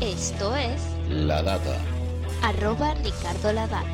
Esto es La Data. arroba Ricardo La Data.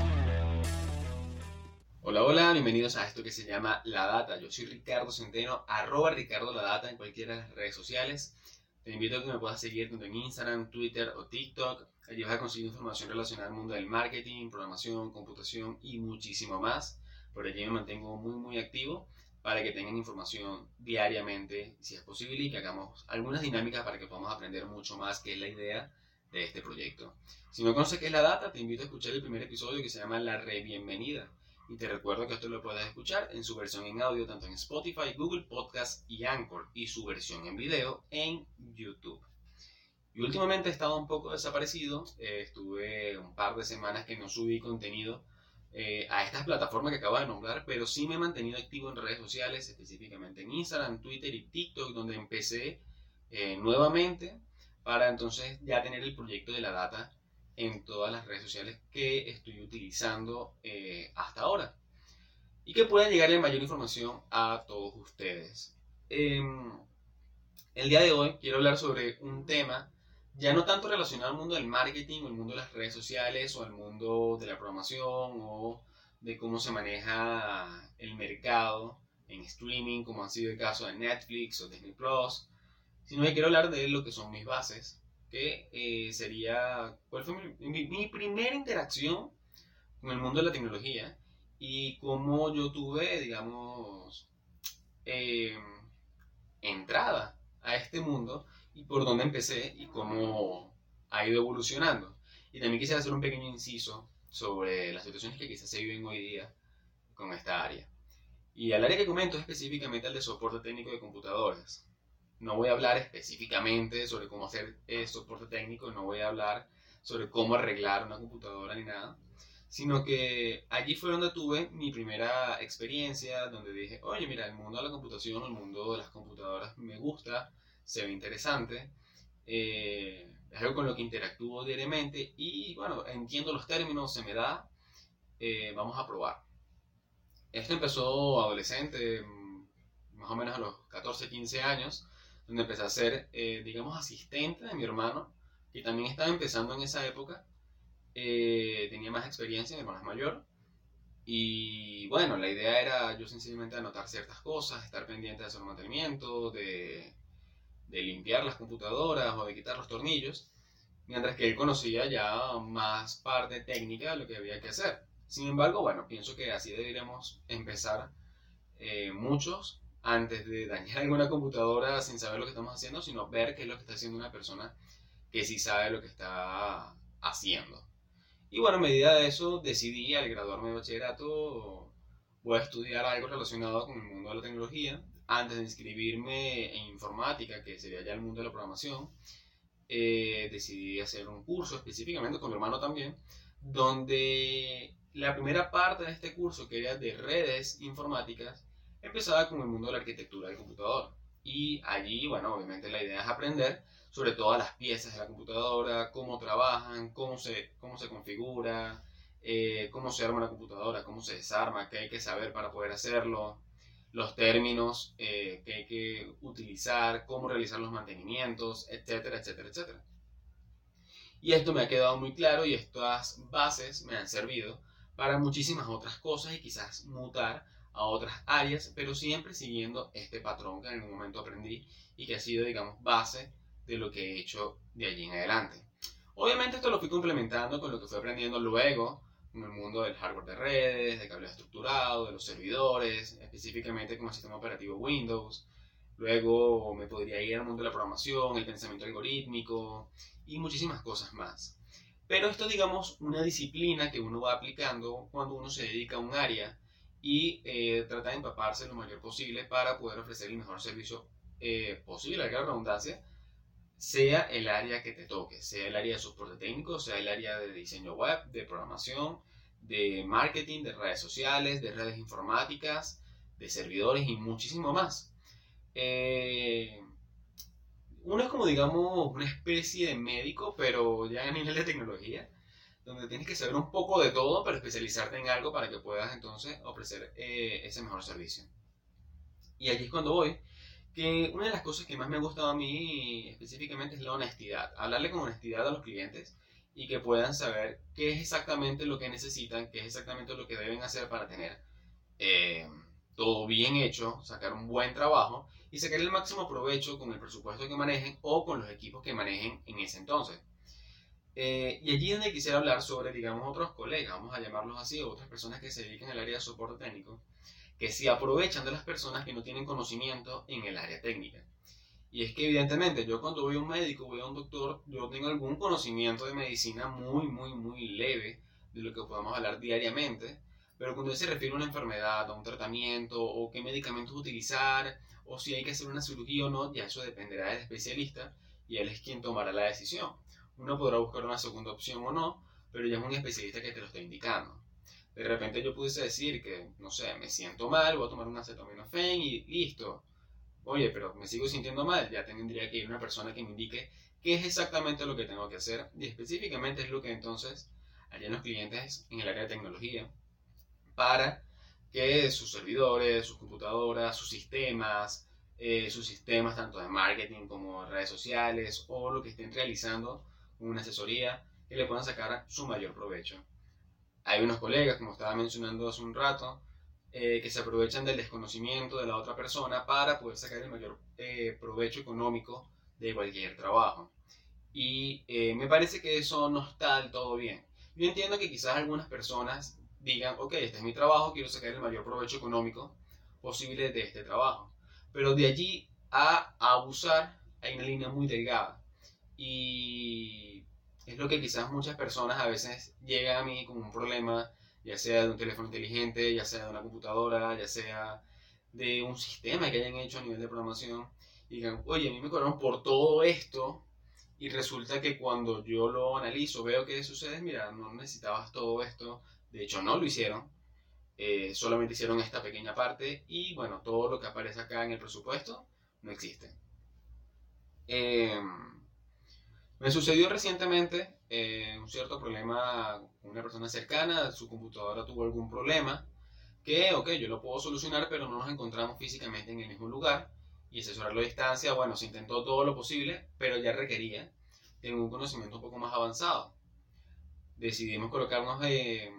Hola, hola, bienvenidos a esto que se llama La Data. Yo soy Ricardo Centeno, arroba Ricardo La Data en cualquiera de las redes sociales. Te invito a que me puedas seguir tanto en Instagram, Twitter o TikTok. Allí vas a conseguir información relacionada al mundo del marketing, programación, computación y muchísimo más. Por allí me mantengo muy, muy activo para que tengan información diariamente, si es posible, y que hagamos algunas dinámicas para que podamos aprender mucho más, que es la idea de este proyecto. Si no conoces qué es la data, te invito a escuchar el primer episodio que se llama La Re-Bienvenida. Y te recuerdo que esto lo puedes escuchar en su versión en audio tanto en Spotify, Google Podcast y Anchor y su versión en video en YouTube. Y últimamente he estado un poco desaparecido, eh, estuve un par de semanas que no subí contenido eh, a estas plataformas que acabo de nombrar, pero sí me he mantenido activo en redes sociales, específicamente en Instagram, Twitter y TikTok, donde empecé eh, nuevamente para entonces ya tener el proyecto de la data en todas las redes sociales que estoy utilizando eh, hasta ahora y que puedan llegarle mayor información a todos ustedes. Em, el día de hoy quiero hablar sobre un tema ya no tanto relacionado al mundo del marketing o el mundo de las redes sociales o al mundo de la programación o de cómo se maneja el mercado en streaming, como ha sido el caso de Netflix o Disney Plus, sino que quiero hablar de lo que son mis bases, que eh, sería cuál fue mi, mi- mi primera interacción con el mundo de la tecnología y cómo yo tuve, digamos, eh, entrada a este mundo y por dónde empecé y cómo ha ido evolucionando. Y también quisiera hacer un pequeño inciso sobre las situaciones que quizás se viven hoy día con esta área. Y el área que comento es específicamente el de soporte técnico de computadoras. No voy a hablar específicamente sobre cómo hacer eh, soporte técnico, no voy a hablar sobre cómo arreglar una computadora ni nada, sino que allí fue donde tuve mi primera experiencia, donde dije, oye, mira, el mundo de la computación, el mundo de las computadoras me gusta, se ve interesante, eh, es algo con lo que interactúo diariamente y bueno, entiendo los términos, se me da, eh, vamos a probar. Esto empezó adolescente, mm, más o menos a los 14, 15 años, donde empecé a ser, eh, digamos, asistente de mi hermano, que también estaba empezando en esa época. Eh, tenía más experiencia, mi hermano es mayor. Y bueno, la idea era yo sencillamente anotar ciertas cosas, estar pendiente de un mantenimiento, de, de limpiar las computadoras o de quitar los tornillos, mientras que él conocía ya más parte técnica de lo que había que hacer. Sin embargo, bueno, pienso que así deberíamos empezar eh, muchos antes de dañar alguna computadora sin saber lo que estamos haciendo, sino ver qué es lo que está haciendo una persona que sí sabe lo que está haciendo. Y bueno, a medida de eso decidí al graduarme de bachillerato voy a estudiar algo relacionado con el mundo de la tecnología. Antes de inscribirme en informática, que sería ya el mundo de la programación, eh, decidí hacer un curso específicamente con mi hermano también, donde la primera parte de este curso, que era de redes informáticas, empezaba con el mundo de la arquitectura del computador. Y allí, bueno, obviamente la idea es aprender sobre todas las piezas de la computadora, cómo trabajan, cómo se, cómo se configura, eh, cómo se arma una computadora, cómo se desarma, qué hay que saber para poder hacerlo, los términos eh, que hay que utilizar, cómo realizar los mantenimientos, etcétera, etcétera, etcétera. Y esto me ha quedado muy claro y estas bases me han servido para muchísimas otras cosas y quizás mutar a otras áreas, pero siempre siguiendo este patrón que en algún momento aprendí y que ha sido, digamos, base de lo que he hecho de allí en adelante. Obviamente esto lo fui complementando con lo que fui aprendiendo luego en el mundo del hardware de redes, de cable estructurado, de los servidores, específicamente con el sistema operativo Windows. Luego me podría ir al mundo de la programación, el pensamiento algorítmico y muchísimas cosas más. Pero esto, digamos, una disciplina que uno va aplicando cuando uno se dedica a un área y eh, trata de empaparse lo mayor posible para poder ofrecer el mejor servicio eh, posible, a la redundancia, sea el área que te toque, sea el área de soporte técnico, sea el área de diseño web, de programación, de marketing, de redes sociales, de redes informáticas, de servidores y muchísimo más. Eh, uno es como, digamos, una especie de médico, pero ya a nivel de tecnología, donde tienes que saber un poco de todo para especializarte en algo para que puedas entonces ofrecer eh, ese mejor servicio. Y aquí es cuando voy, que una de las cosas que más me ha gustado a mí específicamente es la honestidad. Hablarle con honestidad a los clientes y que puedan saber qué es exactamente lo que necesitan, qué es exactamente lo que deben hacer para tener eh, todo bien hecho, sacar un buen trabajo y sacar el máximo provecho con el presupuesto que manejen o con los equipos que manejen en ese entonces. Eh, y allí donde quisiera hablar sobre, digamos, otros colegas, vamos a llamarlos así, otras personas que se dedican al área de soporte técnico, que se aprovechan de las personas que no tienen conocimiento en el área técnica. Y es que evidentemente yo cuando voy a un médico, voy a un doctor, yo tengo algún conocimiento de medicina muy, muy, muy leve de lo que podemos hablar diariamente, pero cuando se refiere a una enfermedad, a un tratamiento, o qué medicamentos utilizar, o si hay que hacer una cirugía o no, ya eso dependerá del especialista y él es quien tomará la decisión. Uno podrá buscar una segunda opción o no, pero ya es un especialista que te lo está indicando. De repente yo pudiese decir que, no sé, me siento mal, voy a tomar un acetaminofén y listo. Oye, pero me sigo sintiendo mal, ya tendría que ir una persona que me indique qué es exactamente lo que tengo que hacer y específicamente es lo que entonces harían los clientes en el área de tecnología para que sus servidores, sus computadoras, sus sistemas, eh, sus sistemas tanto de marketing como de redes sociales o lo que estén realizando una asesoría que le puedan sacar su mayor provecho. Hay unos colegas, como estaba mencionando hace un rato, eh, que se aprovechan del desconocimiento de la otra persona para poder sacar el mayor eh, provecho económico de cualquier trabajo. Y eh, me parece que eso no está del todo bien. Yo entiendo que quizás algunas personas digan, ok, este es mi trabajo, quiero sacar el mayor provecho económico posible de este trabajo. Pero de allí a abusar hay una línea muy delgada. Y es lo que quizás muchas personas a veces llegan a mí con un problema, ya sea de un teléfono inteligente, ya sea de una computadora, ya sea de un sistema que hayan hecho a nivel de programación, y digan, oye, a mí me cobraron por todo esto, y resulta que cuando yo lo analizo, veo que sucede, mira, no necesitabas todo esto, de hecho no lo hicieron, eh, solamente hicieron esta pequeña parte, y bueno, todo lo que aparece acá en el presupuesto no existe. Eh, me sucedió recientemente eh, un cierto problema con una persona cercana, su computadora tuvo algún problema, que, ok, yo lo puedo solucionar, pero no nos encontramos físicamente en el mismo lugar, y asesorarlo a distancia, bueno, se intentó todo lo posible, pero ya requería de un conocimiento un poco más avanzado. Decidimos colocarnos, eh,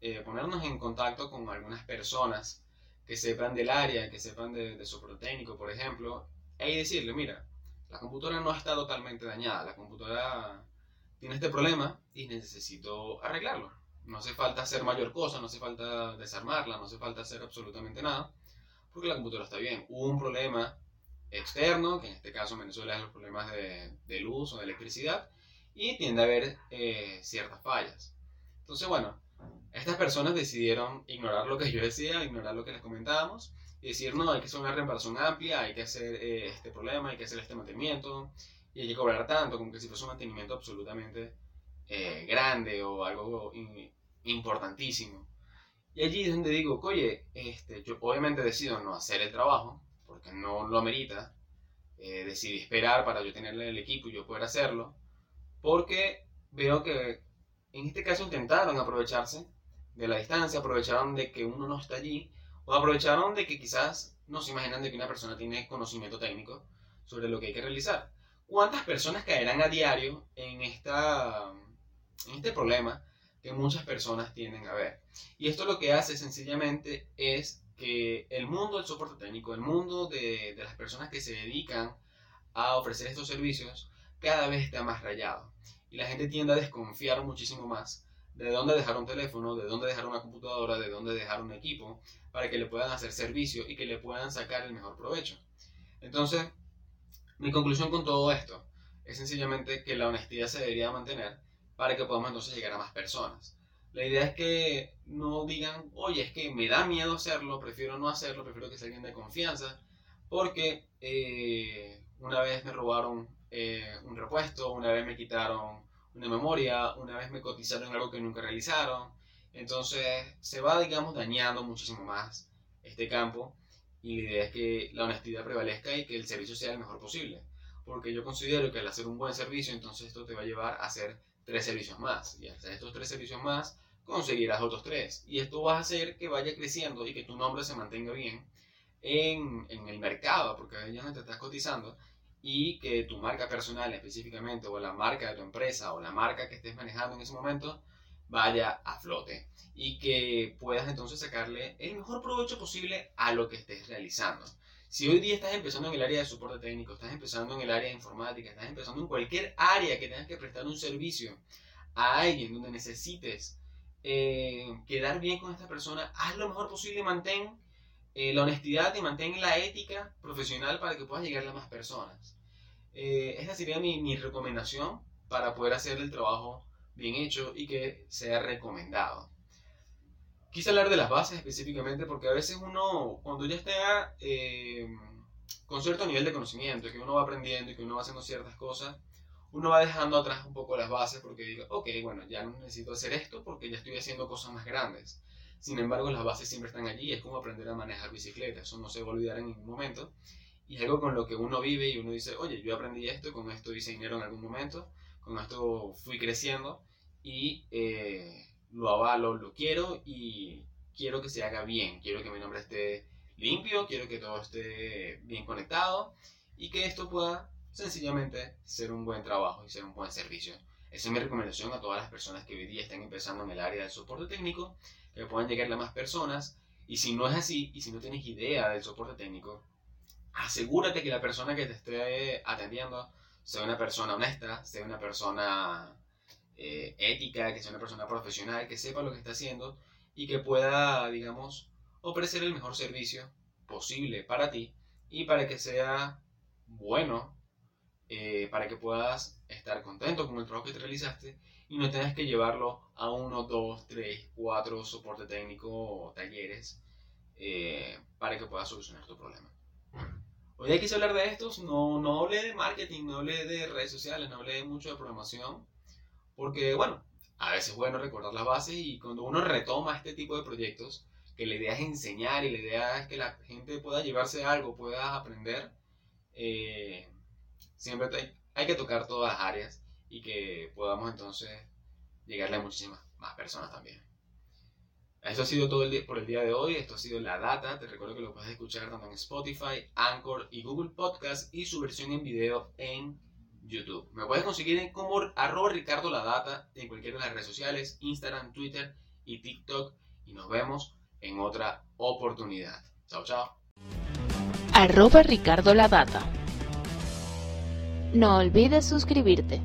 eh, ponernos en contacto con algunas personas que sepan del área, que sepan de, de soporte técnico, por ejemplo, y decirle, mira, la computadora no está totalmente dañada, la computadora tiene este problema y necesito arreglarlo. No hace falta hacer mayor cosa, no hace falta desarmarla, no hace falta hacer absolutamente nada, porque la computadora está bien. Hubo un problema externo, que en este caso en Venezuela es los problemas de, luz o de electricidad, y tiende a haber eh, ciertas fallas. Entonces, bueno, estas personas decidieron ignorar lo que yo decía, ignorar lo que les comentábamos, y decir, no, hay que hacer una reparación amplia, hay que hacer eh, este problema, hay que hacer este mantenimiento, y hay que cobrar tanto, como que si fuese un mantenimiento absolutamente eh, grande o algo importantísimo. Y allí es donde digo, oye, este, yo obviamente decido no hacer el trabajo, porque no lo amerita, eh, decidí esperar para yo tenerle el equipo y yo poder hacerlo, porque veo que en este caso intentaron aprovecharse de la distancia, aprovecharon de que uno no está allí o aprovecharon de que quizás no se imaginan de que una persona tiene conocimiento técnico sobre lo que hay que realizar. ¿Cuántas personas caerán a diario en, esta, en este problema que muchas personas tienden a ver? Y esto lo que hace sencillamente es que el mundo del soporte técnico, el mundo de, de las personas que se dedican a ofrecer estos servicios, cada vez está más rayado. Y la gente tiende a desconfiar muchísimo más de dónde dejar un teléfono, de dónde dejar una computadora, de dónde dejar un equipo, para que le puedan hacer servicio y que le puedan sacar el mejor provecho. Entonces, mi conclusión con todo esto es sencillamente que la honestidad se debería mantener para que podamos entonces llegar a más personas. La idea es que no digan, oye, es que me da miedo hacerlo, prefiero no hacerlo, prefiero que sea alguien de confianza, porque eh, una vez me robaron eh, un repuesto, una vez me quitaron una memoria, una vez me cotizaron algo que nunca realizaron. Entonces se va, digamos, dañando muchísimo más este campo y la idea es que la honestidad prevalezca y que el servicio sea el mejor posible. Porque yo considero que al hacer un buen servicio, entonces esto te va a llevar a hacer tres servicios más. Y al hacer estos tres servicios más, conseguirás otros tres. Y esto va a hacer que vaya creciendo y que tu nombre se mantenga bien en, en el mercado, porque ya no te estás cotizando, y que tu marca personal específicamente, o la marca de tu empresa, o la marca que estés manejando en ese momento, vaya a flote y que puedas entonces sacarle el mejor provecho posible a lo que estés realizando. Si hoy día estás empezando en el área de soporte técnico, estás empezando en el área de informática, estás empezando en cualquier área que tengas que prestar un servicio a alguien donde necesites eh, quedar bien con esta persona, haz lo mejor posible y mantén eh, la honestidad y mantén la ética profesional para que puedas llegar a más personas. Eh, esa sería mi, mi recomendación para poder hacer el trabajo bien hecho y que sea recomendado. Quise hablar de las bases específicamente porque a veces uno, cuando ya está eh, con cierto nivel de conocimiento, que uno va aprendiendo y que uno va haciendo ciertas cosas, uno va dejando atrás un poco las bases porque diga, ok, bueno, ya no necesito hacer esto porque ya estoy haciendo cosas más grandes. Sin embargo, las bases siempre están allí, es como aprender a manejar bicicleta, eso no se va a olvidar en ningún momento. Y algo con lo que uno vive y uno dice, oye, yo aprendí esto, con esto hice dinero en algún momento, con esto fui creciendo y eh, lo avalo, lo quiero y quiero que se haga bien, quiero que mi nombre esté limpio, quiero que todo esté bien conectado y que esto pueda sencillamente ser un buen trabajo y ser un buen servicio. Esa es mi recomendación a todas las personas que hoy día están empezando en el área del soporte técnico, que puedan llegar a más personas. Y si no es así, y si no tienes idea del soporte técnico, asegúrate que la persona que te esté atendiendo sea una persona honesta, sea una persona eh, ética, que sea una persona profesional, que sepa lo que está haciendo y que pueda, digamos, ofrecer el mejor servicio posible para ti y para que sea bueno, eh, para que puedas estar contento con el trabajo que te realizaste y no tengas que llevarlo a uno, dos, tres, cuatro soporte técnico o talleres eh, para que puedas solucionar tu problema. Hoy hay quise hablar de estos, no, no hablé de marketing, no hablé de redes sociales, no hablé mucho de programación, porque bueno, a veces es bueno recordar las bases y cuando uno retoma este tipo de proyectos, que la idea es enseñar y la idea es que la gente pueda llevarse algo, pueda aprender, eh, siempre hay, hay, que tocar todas las áreas y que podamos entonces llegarle a muchísimas más personas también. Esto ha sido todo el día, por el día de hoy. Esto ha sido La Data. Te recuerdo que lo puedes escuchar tanto en Spotify, Anchor y Google Podcast y su versión en video en YouTube. Me puedes conseguir como arroba Ricardo La Data en cualquiera de las redes sociales, Instagram, Twitter y TikTok. Y nos vemos en otra oportunidad. Chao, chao. Arroba Ricardo La Data. No olvides suscribirte.